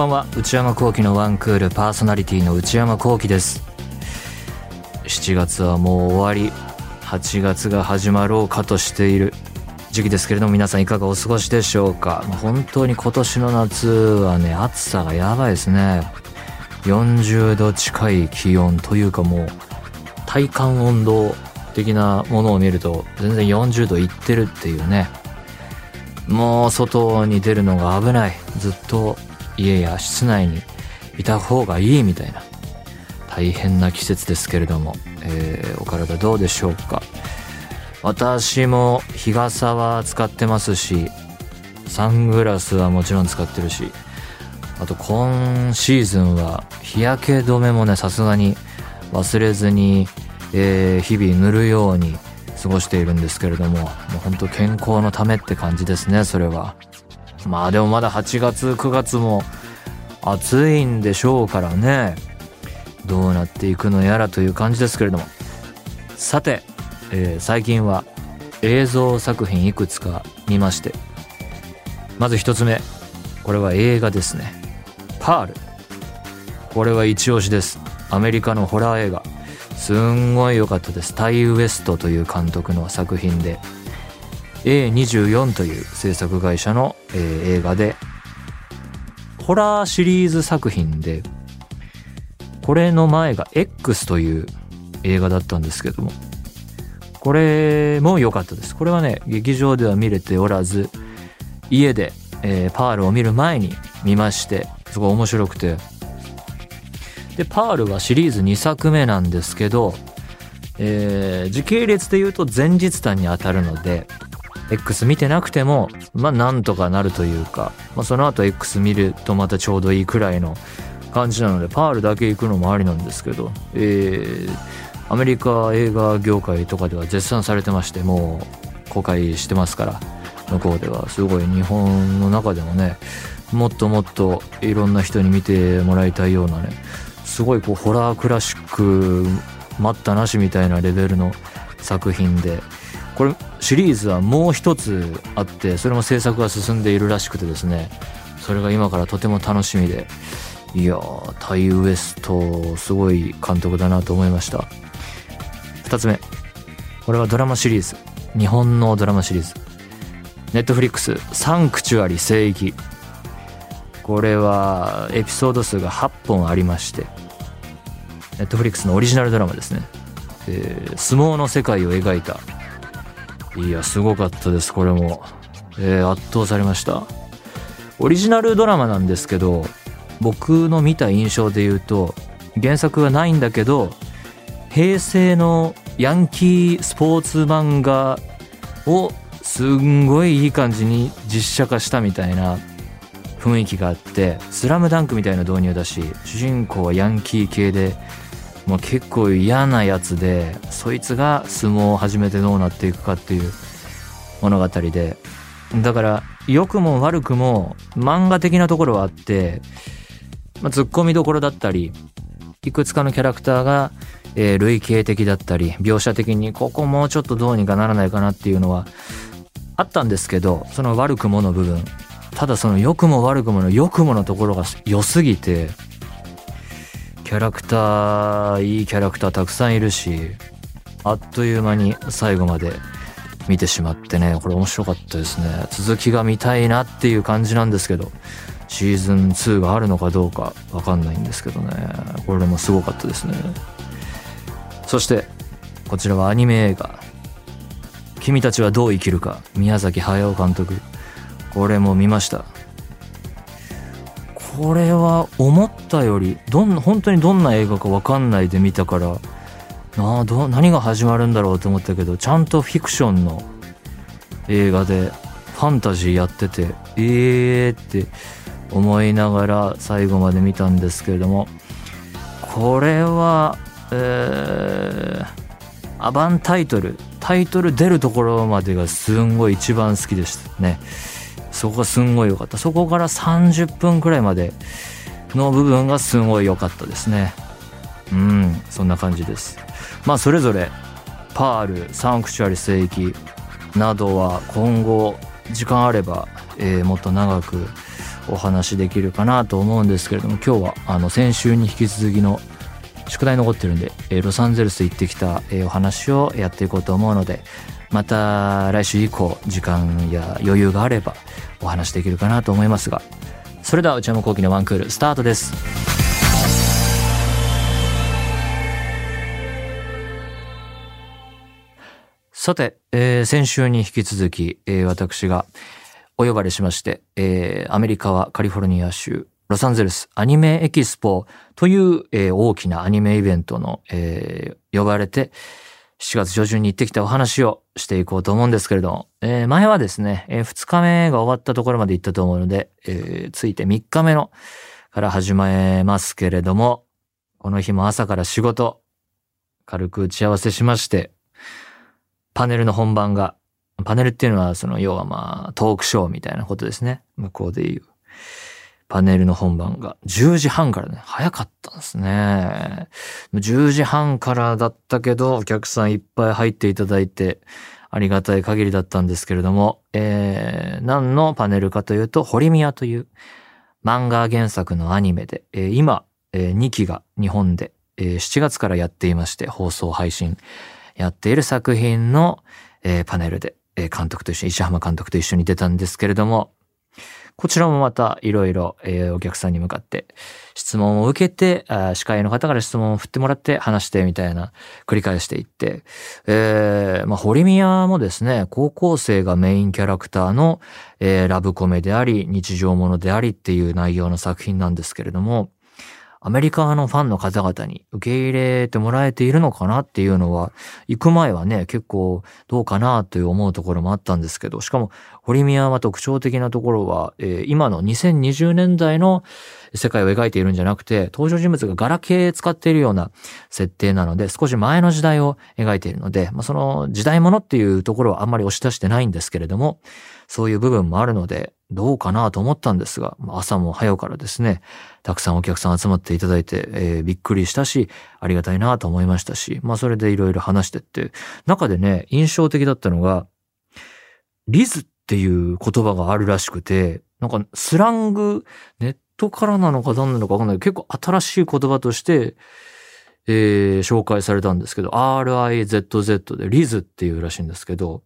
こんばんは。内山聖輝のワンクールパーソナリティの内山聖輝です。7月はもう終わり。8月が始まろうかとしている時期ですけれども皆さんいかがお過ごしでしょうか？本当に今年の夏はね暑さがやばいですね。40度近い気温というかもう体感温度的なものを見ると全然40度いってるっていうね。もう外に出るのが危ない。ずっと家や室内にいた方がいいみたいな。大変な季節ですけれども、えー、お体どうでしょうか。私も日傘は使ってますしサングラスはもちろん使ってるしあと今シーズンは日焼け止めもねさすがに忘れずに、えー、日々塗るように過ごしているんですけれどももうほんと健康のためって感じですねそれは。まあでもまだ8月9月も暑いんでしょうからね。どうなっていくのやらという感じですけれども。さて、えー、最近は映像作品いくつか見まして。まず一つ目これは映画ですね。パール。これは一押しです。アメリカのホラー映画。すんごい良かったです。タイ・ウエストという監督の作品で。A24 という制作会社の、えー、映画でホラーシリーズ作品でこれの前が X という映画だったんですけどもこれも良かったです。これはね劇場では見れておらず家で、えー、パールを見る前に見ましてすごい面白くて。でパールはシリーズ2作目なんですけど、えー、時系列で言うと前日談に当たるので X 見てなくても、まあなんとかなるというか、まあその後 X 見るとまたちょうどいいくらいの感じなので、パールだけ行くのもありなんですけど、えー、アメリカ映画業界とかでは絶賛されてまして、もう公開してますから、向こうではすごい日本の中でもね、もっともっといろんな人に見てもらいたいようなね、すごいこうホラークラシック待ったなしみたいなレベルの作品で、これシリーズはもう一つあってそれも制作が進んでいるらしくてですねそれが今からとても楽しみで。いやータイウエストすごい監督だなと思いました。2つ目。これはドラマシリーズ。日本のドラマシリーズ。ネットフリックス。サンクチュアリ聖域。これはエピソード数が8本ありまして。ネットフリックスのオリジナルドラマですね、えー、相撲の世界を描いた。いや、すごかったです、これも。えー、圧倒されました。オリジナルドラマなんですけど、僕の見た印象で言うと、原作はないんだけど、平成のヤンキースポーツ漫画をすんごいいい感じに実写化したみたいな雰囲気があって「スラムダンクみたいな導入だし主人公はヤンキー系でもう結構嫌なやつでそいつが相撲を始めてどうなっていくかっていう物語で。だから良くも悪くも漫画的なところはあって、まあ、ツッコミどころだったりいくつかのキャラクターが、えー、類型的だったり描写的にここもうちょっとどうにかならないかなっていうのはあったんですけどその悪くもの部分。ただその良くも悪くもの良くものところが良すぎてキャラクターいいキャラクターたくさんいるしあっという間に最後まで見てしまってねこれ面白かったですね。続きが見たいなっていう感じなんですけどシーズン2があるのかどうかわかんないんですけどね。これもすごかったですね。そしてこちらはアニメ映画「君たちはどう生きるか」宮崎駿監督。これも見ました。これは思ったよりどん本当にどんな映画か分かんないで見たからなあど何が始まるんだろうと思ったけどちゃんとフィクションの映画でファンタジーやっててええー、って思いながら最後まで見たんですけれどもこれはえー、アバンタイトルタイトル出るところまでがすんごい一番好きでしたね。そこがすんごい良かった。そこから30分くらいまでの部分がすごい良かったですね。うんそんな感じです。まあそれぞれパールサンクチュアリ聖域などは今後時間あれば、えー、もっと長くお話できるかなと思うんですけれども今日はあの先週に引き続きの宿題残ってるんで、えー、ロサンゼルス行ってきた、えー、お話をやっていこうと思うのでまた来週以降時間や余裕があればお話できるかなと思いますがそれでは内山昂輝のワンクールスタートです。さて、えー、先週に引き続き、えー、私がお呼ばれしまして、えー、アメリカはカリフォルニア州ロサンゼルスアニメエキスポという、えー、大きなアニメイベントの、えー、呼ばれて、7月上旬に行ってきたお話をしていこうと思うんですけれども、えー、前はですね、えー、2日目が終わったところまで行ったと思うので、えー、ついて3日目のから始めますけれども、この日も朝から仕事、軽く打ち合わせしまして、パネルの本番が、パネルっていうのはその要はまあトークショーみたいなことですね。向こうで言う。パネルの本番が10時半からね、早かったんですね。10時半からだったけど、お客さんいっぱい入っていただいて、ありがたい限りだったんですけれども、えー、何のパネルかというと、ホリミアという漫画原作のアニメで、えー、今、えー、2期が日本で、えー、7月からやっていまして、放送配信やっている作品の、えー、パネルで、えー、監督と一緒に、石浜監督と一緒に出たんですけれども、こちらもまたいろいろお客さんに向かって質問を受けて、司会の方から質問を振ってもらって話してみたいな繰り返していって、えー、まあ、堀宮もですね、高校生がメインキャラクターの、えー、ラブコメであり、日常ものでありっていう内容の作品なんですけれども、アメリカのファンの方々に受け入れてもらえているのかなっていうのは、行く前はね、結構どうかなという思うところもあったんですけど、しかも、堀宮は特徴的なところは、えー、今の2020年代の世界を描いているんじゃなくて、登場人物がガラケー使っているような設定なので、少し前の時代を描いているので、まあ、その時代物っていうところはあんまり押し出してないんですけれども、そういう部分もあるので、どうかなと思ったんですが、朝も早からですね、たくさんお客さん集まっていただいて、えー、びっくりしたし、ありがたいなと思いましたし、まあそれでいろいろ話してって、中でね、印象的だったのが、リズっていう言葉があるらしくて、なんかスラング、ネットからなのか何なのかわかんないけど、結構新しい言葉として、えー、紹介されたんですけど、RIZZ でリズっていうらしいんですけど、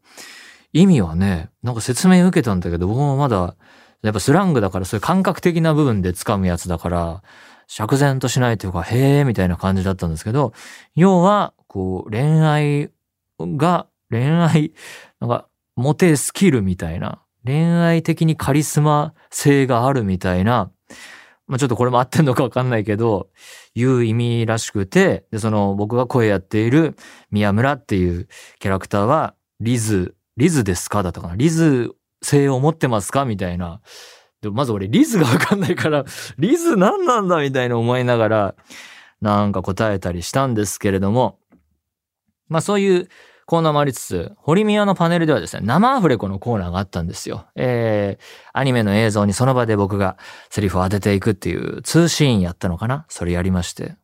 意味はね、なんか説明受けたんだけど、僕もまだ、やっぱスラングだからそういう感覚的な部分で掴むやつだから、釈然としないというか、へーみたいな感じだったんですけど、要は、こう、恋愛が、恋愛、なんか、モテスキルみたいな、恋愛的にカリスマ性があるみたいな、まあ、ちょっとこれも合ってんのかわかんないけど、いう意味らしくて、で、その僕が声やっている宮村っていうキャラクターは、リズリズですか？だったかな？リズ性を持ってますか？みたいな。でまず俺リズがわかんないから、リズ何なんだ？みたいな思いながら、なんか答えたりしたんですけれども、まあそういうコーナーもありつつ、堀宮のパネルではですね、生アフレコのコーナーがあったんですよ。えー、アニメの映像にその場で僕がセリフを当てていくっていう通信やったのかな？それやりまして。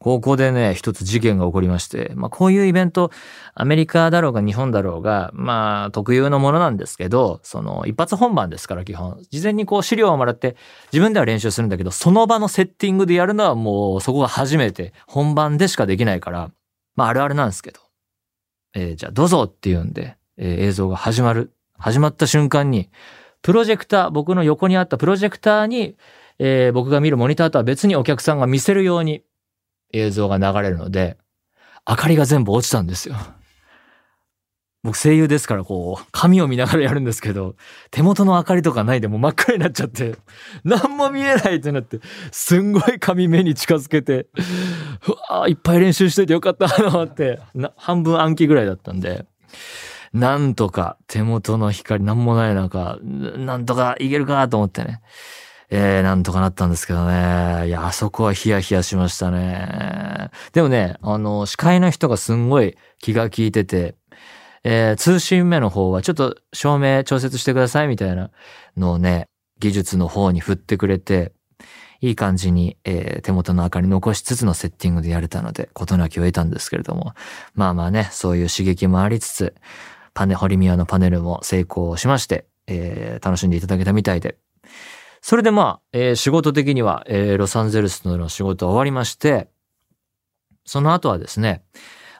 ここでね、一つ事件が起こりまして、まあこういうイベント、アメリカだろうが日本だろうが、まあ特有のものなんですけど、その一発本番ですから基本。事前にこう資料をもらって自分では練習するんだけど、その場のセッティングでやるのはもうそこが初めて、本番でしかできないから、まああるあるなんですけど。えー、じゃあどうぞって言うんで、えー、映像が始まる。始まった瞬間に、プロジェクター、僕の横にあったプロジェクターに、えー、僕が見るモニターとは別にお客さんが見せるように映像が流れるので、明かりが全部落ちたんですよ。僕声優ですからこう、紙を見ながらやるんですけど、手元の明かりとかないでもう真っ赤になっちゃって、何も見えないってなって、すんごい紙目に近づけて、うわいっぱい練習しといてよかったと思って、半分暗記ぐらいだったんで、なんとか手元の光なんもない中、なんとかいけるかと思ってね。えー、なんとかなったんですけどね。いや、あそこはヒヤヒヤしましたね。でもね、あの、司会の人がすんごい気が利いてて、えー、通信目の方はちょっと照明調節してくださいみたいなのをね、技術の方に振ってくれて、いい感じに、えー、手元の明かり残しつつのセッティングでやれたので、事なきを得たんですけれども、まあまあね、そういう刺激もありつつ、パネ、ホリミアのパネルも成功しまして、えー、楽しんでいただけたみたいで、それでまあ、えー仕事的には、えーロサンゼルスの仕事は終わりまして、その後はですね、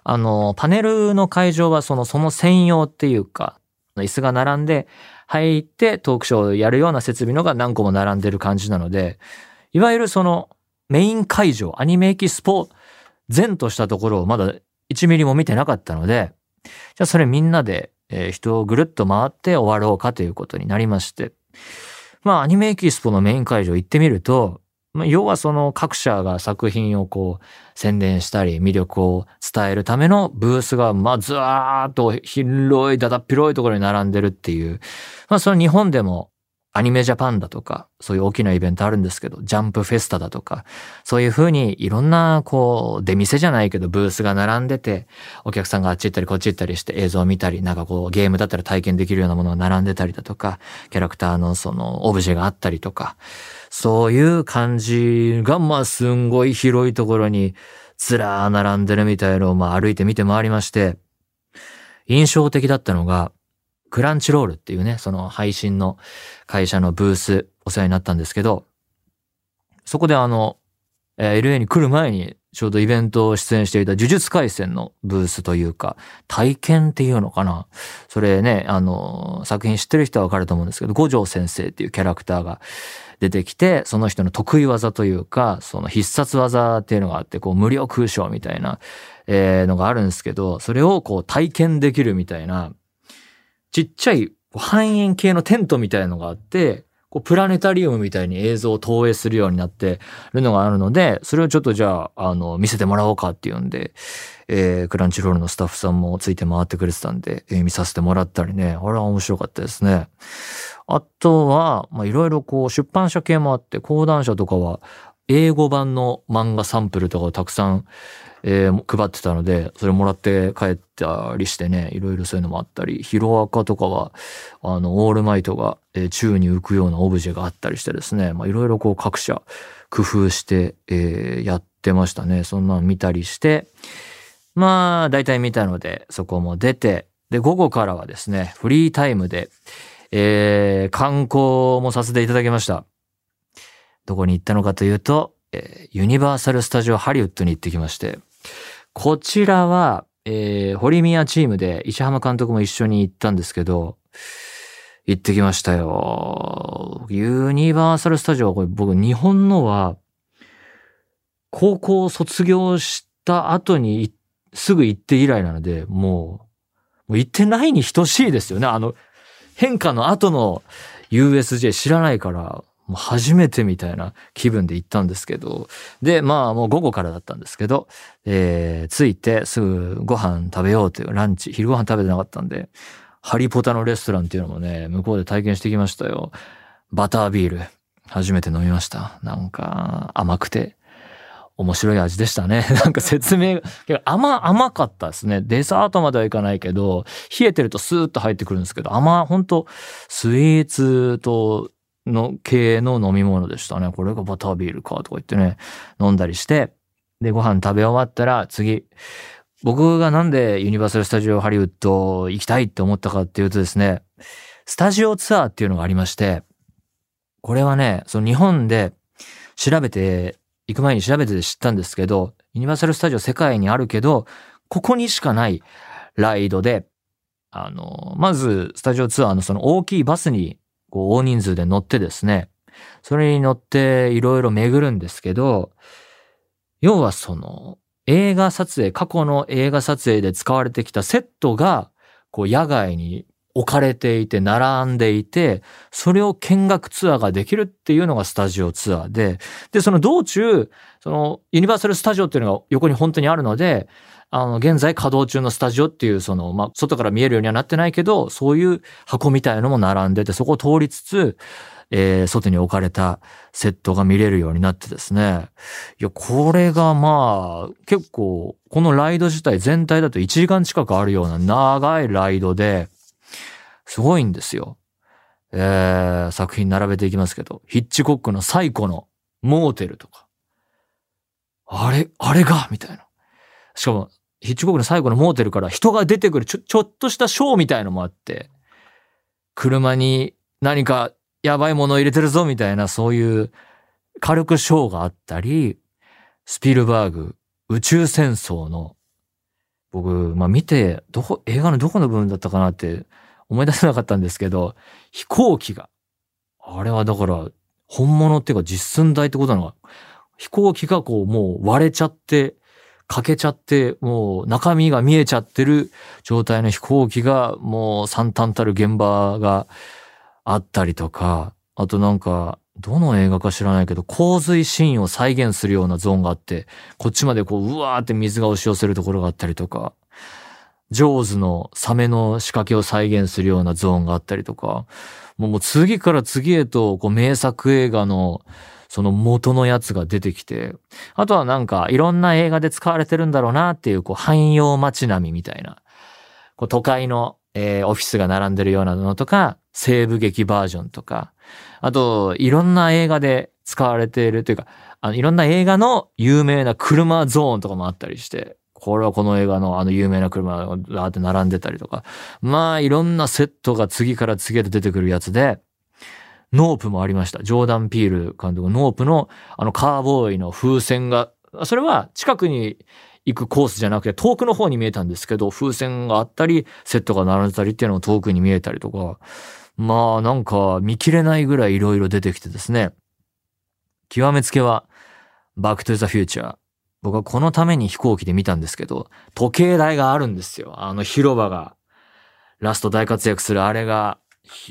あの、パネルの会場はその、その専用っていうか、椅子が並んで入ってトークショーをやるような設備のが何個も並んでる感じなので、いわゆるそのメイン会場、アニメエキスポ前としたところをまだ1ミリも見てなかったので、じゃあそれみんなで、えー人をぐるっと回って終わろうかということになりまして。まあアニメエキスポのメイン会場行ってみると、まあ、要はその各社が作品をこう宣伝したり魅力を伝えるためのブースがまあずわーっと広いだだっ広いところに並んでるっていう。まあその日本でもアニメジャパンだとか、そういう大きなイベントあるんですけど、ジャンプフェスタだとか、そういう風にいろんなこう出店じゃないけどブースが並んでて、お客さんがあっち行ったりこっち行ったりして映像を見たり、なんかこうゲームだったら体験できるようなものが並んでたりだとか、キャラクターのそのオブジェがあったりとか、そういう感じがまあすんごい広いところにずらー並んでるみたいのをまあ歩いて見て回りまして、印象的だったのが、クランチロールっていうね、その配信の会社のブースお世話になったんですけど、そこであの、えー LA に来る前にちょうどイベントを出演していた呪術廻戦のブースというか、体験っていうのかな。それね、あの、作品知ってる人はわかると思うんですけど、五条先生っていうキャラクターが出てきて、その人の得意技というか、その必殺技っていうのがあって、こう無料空想みたいな、えのがあるんですけど、それをこう体験できるみたいな、ちっちゃい半円形のテントみたいのがあって、こうプラネタリウムみたいに映像を投影するようになってるのがあるので、それをちょっとじゃあ、あの、見せてもらおうかっていうんで、えークランチロールのスタッフさんもついて回ってくれてたんで、えー見させてもらったりね、あれは面白かったですね。あとは、ま、いろいろこう、出版社系もあって、講談社とかは、英語版の漫画サンプルとかをたくさん、えー配ってたので、それもらって帰ったりしてね、いろいろそういうのもあったり、ヒロアカとかは、あの、オールマイトが、えー宙に浮くようなオブジェがあったりしてですね、まあ、いろいろこう各社工夫して、えーやってましたね。そんなの見たりして、まあ、大体見たので、そこも出て、で、午後からはですね、フリータイムで、えー観光もさせていただきました。どこに行ったのかというと、ユニバーサル・スタジオ・ハリウッドに行ってきまして、こちらは、えー、堀宮チームで石浜監督も一緒に行ったんですけど、行ってきましたよ。ユニバーサル・スタジオはこれ僕日本のは、高校卒業した後にすぐ行って以来なので、もう、もう行ってないに等しいですよね。あの、変化の後の USJ 知らないから、もう初めてみたいな気分で行ったんですけど、で、まあもう午後からだったんですけど、えー、着いてすぐご飯食べようというランチ、昼ご飯食べてなかったんで、ハリポタのレストランっていうのもね、向こうで体験してきましたよ。バタービール、初めて飲みました。なんか甘くて、面白い味でしたね。なんか説明が、甘、甘かったですね。デザートまではいかないけど、冷えてるとスーッと入ってくるんですけど、甘、本当スイーツと、の系の飲み物でしたね。これがバタービールかとか言ってね、飲んだりして、で、ご飯食べ終わったら次、僕がなんでユニバーサル・スタジオ・ハリウッド行きたいって思ったかっていうとですね、スタジオツアーっていうのがありまして、これはね、その日本で調べて、行く前に調べて知ったんですけど、ユニバーサル・スタジオ世界にあるけど、ここにしかないライドで、あの、まず、スタジオツアーのその大きいバスに、こう、大人数で乗ってですね、それに乗っていろいろ巡るんですけど、要はその、映画撮影、過去の映画撮影で使われてきたセットが、こう、野外に置かれていて、並んでいて、それを見学ツアーができるっていうのがスタジオツアーで、で、その道中、その、ユニバーサルスタジオっていうのが横に本当にあるので、あの、現在稼働中のスタジオっていう、その、まあ、外から見えるようにはなってないけど、そういう箱みたいのも並んでて、そこを通りつつ、えー外に置かれたセットが見れるようになってですね。いや、これがまあ、結構、このライド自体全体だと1時間近くあるような長いライドで、すごいんですよ。えー作品並べていきますけど、ヒッチコックの最古のモーテルとか。あれ、あれがみたいな。しかも、ヒッチコックの最後のモーテルから人が出てくるちょ、ちょっとしたショーみたいのもあって、車に何かやばいものを入れてるぞみたいな、そういう軽くショーがあったり、スピルバーグ、宇宙戦争の、僕、まあ見て、どこ、映画のどこの部分だったかなって思い出せなかったんですけど、飛行機が、あれはだから、本物っていうか実寸大ってことなのか。飛行機がこうもう割れちゃって、欠けちゃって、もう中身が見えちゃってる状態の飛行機がもう惨憺たる現場があったりとか、あとなんか、どの映画か知らないけど、洪水シーンを再現するようなゾーンがあって、こっちまでこう、うわーって水が押し寄せるところがあったりとか、ジョーズのサメの仕掛けを再現するようなゾーンがあったりとか、もう次から次へとこう名作映画のその元のやつが出てきて、あとはなんかいろんな映画で使われてるんだろうなっていうこう汎用街並みみたいな、こう都会の、えー、オフィスが並んでるようなのとか、西部劇バージョンとか、あと、いろんな映画で使われているというか、あの、いろんな映画の有名な車ゾーンとかもあったりして、これはこの映画のあの有名な車がーって並んでたりとか、まあいろんなセットが次から次へと出てくるやつで、ノープもありました。ジョーダン・ピール監督、ノープのあのカウボーイの風船が、それは近くに行くコースじゃなくて遠くの方に見えたんですけど、風船があったり、セットが並んでたりっていうのも遠くに見えたりとか、まあなんか見切れないぐらい色々出てきてですね。極めつけは、バックトゥザフューチャー。僕はこのために飛行機で見たんですけど、時計台があるんですよ。あの広場が。ラスト大活躍するあれが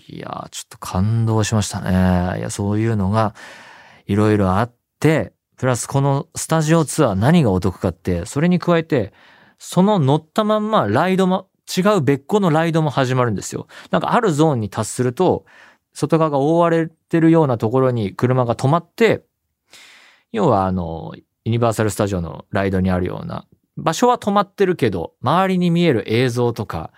いやちょっと感動しましたね。いや、そういうのがいろいろあって、プラスこのスタジオツアー何がお得かって、それに加えて、その乗ったまんまライドも、違う別個のライドも始まるんですよ。なんかあるゾーンに達すると、外側が覆われてるようなところに車が止まって、要はあの、ユニバーサルスタジオのライドにあるような、場所は止まってるけど、周りに見える映像とか、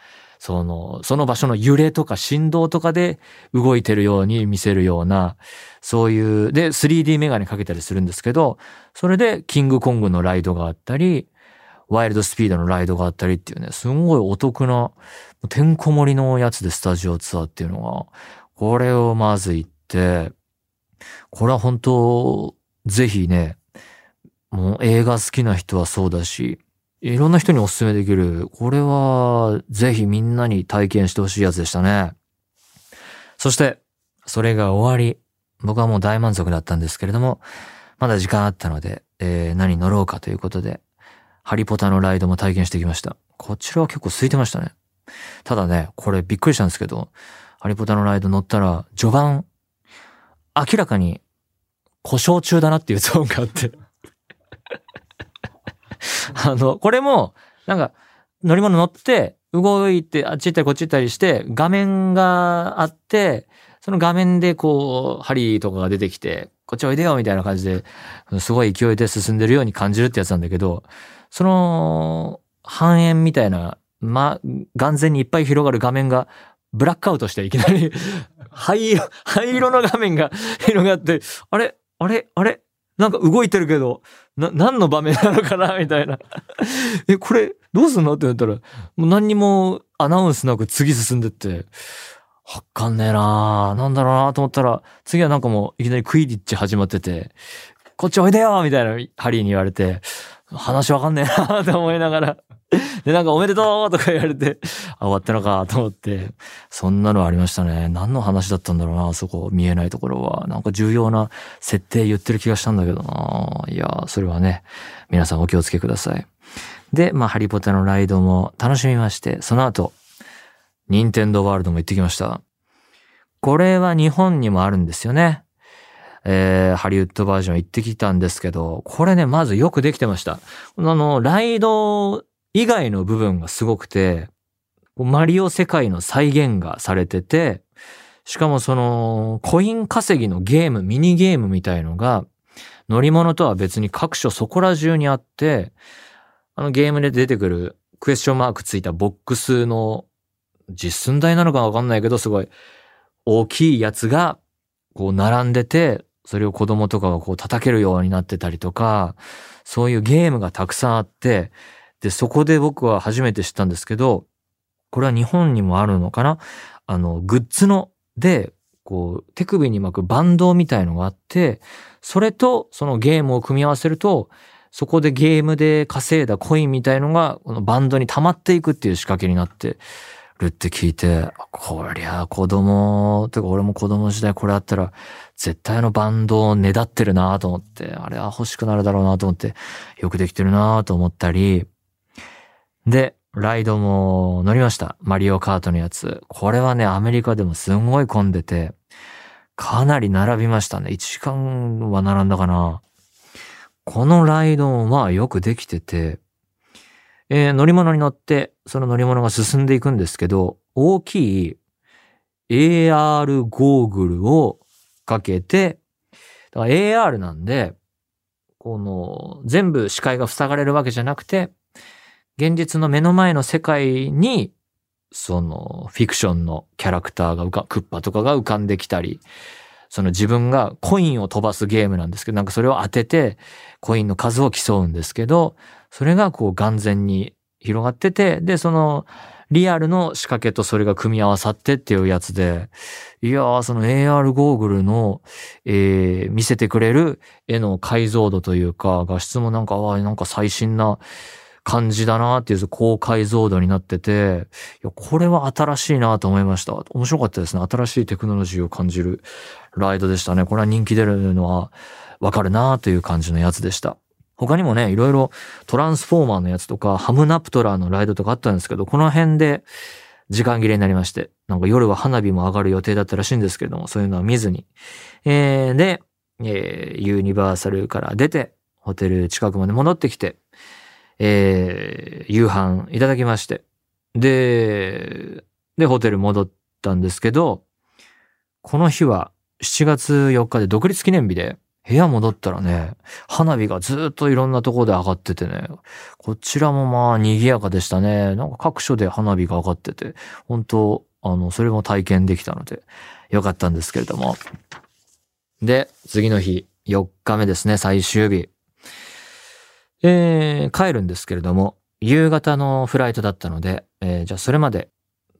その、その場所の揺れとか振動とかで動いてるように見せるような、そういう、で、3D メガネかけたりするんですけど、それでキングコングのライドがあったり、ワイルドスピードのライドがあったりっていうね、すごいお得な、てんこ盛りのやつでスタジオツアーっていうのが、これをまず行って、これは本当、ぜひね、もう映画好きな人はそうだし、いろんな人にお勧めできる。これは、ぜひみんなに体験してほしいやつでしたね。そして、それが終わり、僕はもう大満足だったんですけれども、まだ時間あったので、えー、何乗ろうかということで、ハリポタのライドも体験してきました。こちらは結構空いてましたね。ただね、これびっくりしたんですけど、ハリポタのライド乗ったら、序盤、明らかに故障中だなっていうゾーンがあって あの、これも、なんか、乗り物乗って、動いて、あっち行ったりこっち行ったりして、画面があって、その画面でこう、針とかが出てきて、こっちおいでよみたいな感じで、すごい勢いで進んでるように感じるってやつなんだけど、その、半円みたいな、ま、眼前にいっぱい広がる画面が、ブラックアウトしていきなり灰色、灰色の画面が広がって、あれあれあれなんか動いてるけど、な、何の場面なのかな？みたいな。え、これ、どうすんの？って言ったら、もう何にもアナウンスなく次進んでって、わかんねえななんだろうなと思ったら、次はなんかもういきなりクイディッチ始まってて、こっちおいでよ！みたいなハリーに言われて、話わかんねえなと思いながら。で、なんかおめでとうとか言われて、あ、終わったのかと思って、そんなのありましたね。何の話だったんだろうな、そこ見えないところは。なんか重要な設定言ってる気がしたんだけどな。いや、それはね、皆さんお気をつけください。で、まあ、ハリポタのライドも楽しみまして、その後、ニンテンドーワールドも行ってきました。これは日本にもあるんですよね。えー、ハリウッドバージョン行ってきたんですけど、これね、まずよくできてました。あの、ライド以外の部分がすごくて、マリオ世界の再現がされてて、しかもその、コイン稼ぎのゲーム、ミニゲームみたいのが、乗り物とは別に各所そこら中にあって、あのゲームで出てくるクエスチョンマークついたボックスの実寸大なのかわかんないけど、すごい大きいやつがこう並んでて、それを子供とかがこう叩けるようになってたりとか、そういうゲームがたくさんあって、で、そこで僕は初めて知ったんですけど、これは日本にもあるのかな？あの、グッズの、で、こう、手首に巻くバンドみたいのがあって、それとそのゲームを組み合わせると、そこでゲームで稼いだコインみたいのが、このバンドに溜まっていくっていう仕掛けになってるって聞いて、こりゃ子供、てか俺も子供時代これあったら、絶対あのバンドをねだってるなと思って、あれは欲しくなるだろうなと思って、よくできてるなと思ったり、で、ライドも乗りました。マリオカートのやつ。これはね、アメリカでもすごい混んでて、かなり並びましたね。1時間は並んだかな。このライドもまあよくできてて、えー、乗り物に乗って、その乗り物が進んでいくんですけど、大きい AR ゴーグルをかけて、AR なんで、この、全部視界が塞がれるわけじゃなくて、現実の目の前の世界に、その、フィクションのキャラクターが浮か、クッパとかが浮かんできたり、その自分がコインを飛ばすゲームなんですけど、なんかそれを当てて、コインの数を競うんですけど、それがこう眼前に広がってて、で、その、リアルの仕掛けとそれが組み合わさってっていうやつで、いやー、その AR ゴーグルの、えー、見せてくれる絵の解像度というか、画質もなんか、ああ、なんか最新な感じだなっていう高解像度になってて、いや、これは新しいなと思いました。面白かったですね。新しいテクノロジーを感じるライドでしたね。これは人気出るのはわかるなという感じのやつでした。他にもね、いろいろトランスフォーマーのやつとか、ハムナプトラーのライドとかあったんですけど、この辺で時間切れになりまして、なんか夜は花火も上がる予定だったらしいんですけれども、そういうのは見ずに。えー、で、えー、ユニバーサルから出て、ホテル近くまで戻ってきて、えー、夕飯いただきまして。で、で、ホテル戻ったんですけど、この日は7月4日で独立記念日で、部屋戻ったらね、花火がずっといろんなところで上がっててね、こちらもまあ賑やかでしたね。なんか各所で花火が上がってて、本当あの、それも体験できたので、よかったんですけれども。で、次の日、4日目ですね、最終日。えー、帰るんですけれども、夕方のフライトだったので、えー、じゃあそれまで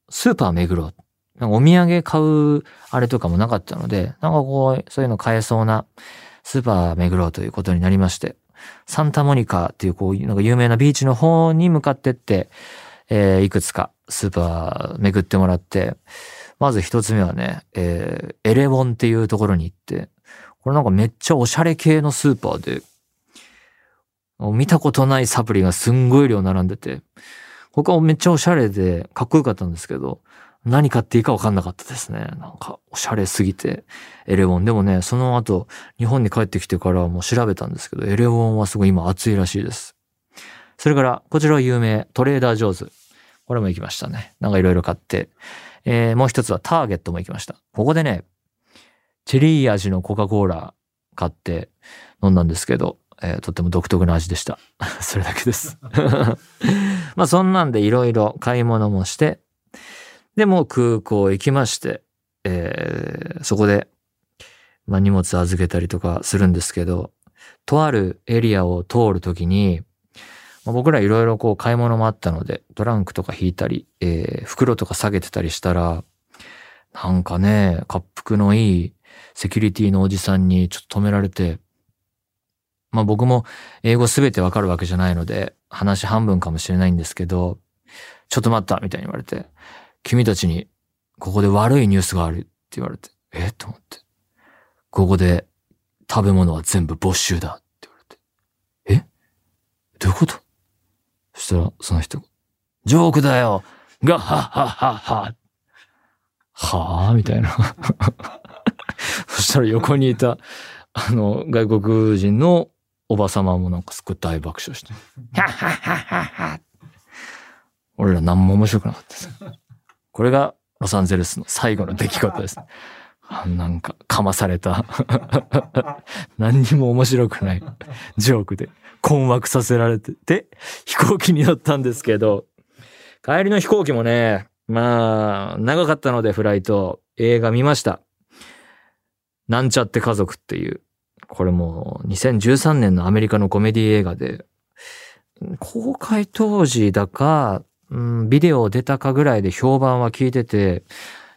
スーパー巡ろう。お土産買うあれとかもなかったので、なんかこう、そういうの買えそうなスーパー巡ろうということになりまして、サンタモニカっていうこう、なんか有名なビーチの方に向かってって、えー、いくつかスーパー巡ってもらって、まず一つ目はね、えー、エレボンっていうところに行って、これなんかめっちゃおしゃれ系のスーパーで、見たことないサプリがすんごい量並んでて、他はめっちゃおしゃれでかっこよかったんですけど、何買っていいか分かんなかったですね。なんか、おしゃれすぎて、エレボン。でもね、その後、日本に帰ってきてからもう調べたんですけど、エレボンはすごい今熱いらしいです。それから、こちらは有名、トレーダー・ジョーズ。これも行きましたね。なんかいろいろ買って。えー、もう一つはターゲットも行きました。ここでね、チェリー味のコカ・コーラ買って飲んだんですけど、えー、とっても独特な味でした。それだけです まあそんなんでいろいろ買い物もして、で、も空港行きまして、えー、そこで、まあ、荷物預けたりとかするんですけど、とあるエリアを通るときに、まあ、僕らいろいろこう買い物もあったので、トランクとか引いたり、えー、袋とか下げてたりしたら、なんかね、滑腹のいいセキュリティのおじさんにちょっと止められて、まあ僕も英語すべてわかるわけじゃないので、話半分かもしれないんですけど、ちょっと待ったみたいに言われて、君たちに、ここで悪いニュースがあるって言われて、え？と思って。ここで食べ物は全部没収だって言われて。え？どういうこと？そしたら、その人が、ジョークだよが、はっはっはっは。はぁ？みたいな。そしたら横にいた、あの、外国人のおばさまもなんかすっごい大爆笑して。はっはっはっは。俺ら何も面白くなかったです。これがロサンゼルスの最後の出来事です。なんか、かまされた 何にも面白くないジョークで困惑させられてて、飛行機に乗ったんですけど、帰りの飛行機もね、まあ、長かったのでフライト、映画見ました。なんちゃって家族っていう、これも2013年のアメリカのコメディ映画で、公開当時だか、うん、ビデオ出たかぐらいで評判は聞いてて、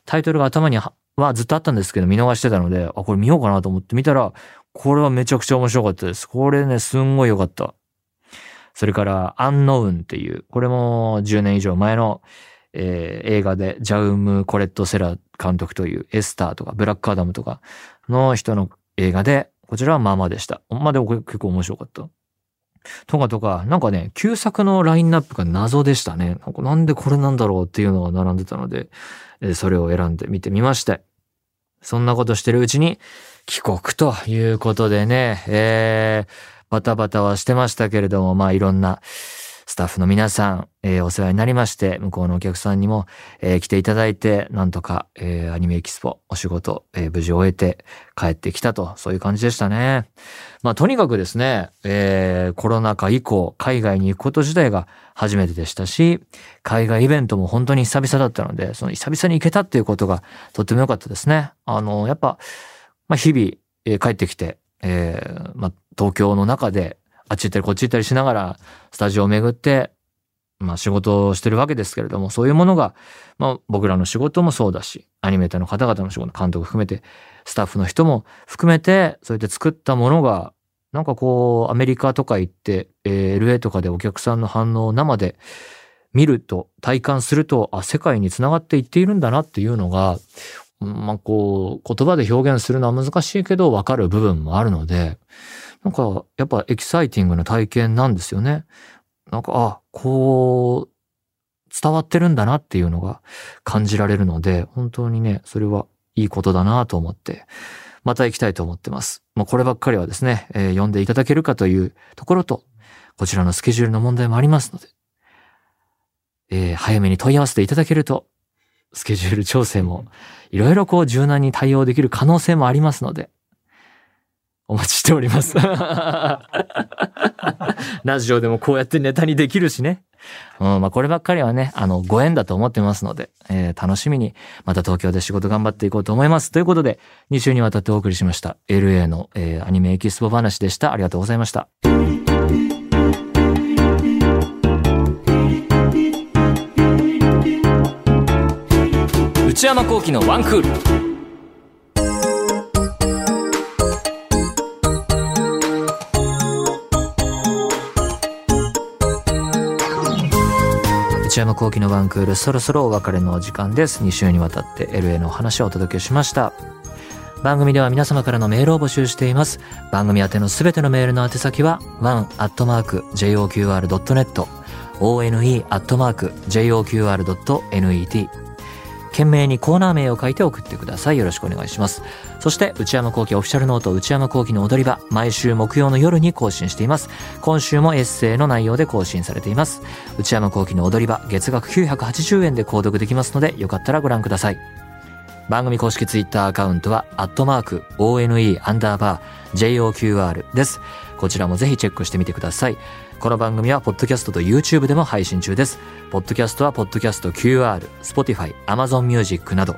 タイトルが頭にはずっとあったんですけど見逃してたので、あ、これ見ようかなと思って見たら、これはめちゃくちゃ面白かったです。これね、すんごい良かった。それから、アンノウンっていう、これも10年以上前の、えー、映画で、ジャウム・コレット・セラ監督というエスターとかブラックアダムとかの人の映画で、こちらはまあまあでした。まあでも結構面白かった。とかとか、なんかね、旧作のラインナップが謎でしたね。なんかなんでこれなんだろうっていうのが並んでたので、それを選んで見てみました。そんなことしてるうちに帰国ということでね、えー、バタバタはしてましたけれども、まあいろんなスタッフの皆さん、えー、お世話になりまして、向こうのお客さんにも、えー、来ていただいて、なんとか、えー、アニメエキスポ、お仕事、え、無事終えて帰ってきたと、そういう感じでしたね。まあとにかくですね、え、コロナ禍以降、海外に行くこと自体が初めてでしたし、海外イベントも本当に久々だったので、その久々に行けたっていうことがとっても良かったですね。あの、やっぱ、まあ日々、え、帰ってきて、え、まあ東京の中であっち行ったりこっち行ったりしながら、スタジオを巡って、まあ仕事をしてるわけですけれども、そういうものが、まあ僕らの仕事もそうだし、アニメーターの方々の仕事、監督含めて、スタッフの人も含めて、そうやって作ったものが、なんかこう、アメリカとか行って、えー、LA とかでお客さんの反応を生で見ると、体感すると、あ、世界につながっていっているんだなっていうのが、まあこう、言葉で表現するのは難しいけど、わかる部分もあるので、なんか、やっぱエキサイティングな体験なんですよね。なんか、あ、こう、伝わってるんだなっていうのが感じられるので、本当にね、それはいいことだなと思って、また行きたいと思ってます。もうこればっかりはですね、えー、読んでいただけるかというところと、こちらのスケジュールの問題もありますので、えー、早めに問い合わせていただけると、スケジュール調整もいろいろこう柔軟に対応できる可能性もありますので、お待ちしております。ラジオでもこうやってネタにできるしね。うん、まあこればっかりはね、あの、ご縁だと思ってますので、えー、楽しみに、また東京で仕事頑張っていこうと思います。ということで、2週にわたってお送りしました。LA の、えー、アニメエキスポ話でした。ありがとうございました。内山幸喜のワンクール。内山幸喜のワンクール、そろそろお別れのお時間です。2週にわたって LA のお話をお届けしました。番組では皆様からのメールを募集しています。番組宛てのすべてのメールの宛先は、one.joqr.net、one.joqr.net 懸命にコーナー名を書いて送ってください。よろしくお願いします。そして、内山幸喜オフィシャルノート内山幸喜の踊り場、毎週木曜の夜に更新しています。今週もエッセイの内容で更新されています。内山昂輝の踊り場、月額980円で購読できますので、よかったらご覧ください。番組公式ツイッターアカウントは、アットマーク、ONE アンダーバー、JOQR です。こちらもぜひチェックしてみてください。この番組は、ポッドキャストと YouTube でも配信中です。ポッドキャストは、ポッドキャスト QR、Spotify、Amazon Music など、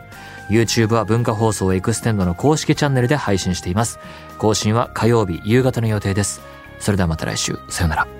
YouTube は文化放送エクステンドの公式チャンネルで配信しています。更新は火曜日夕方の予定です。それではまた来週、さよなら。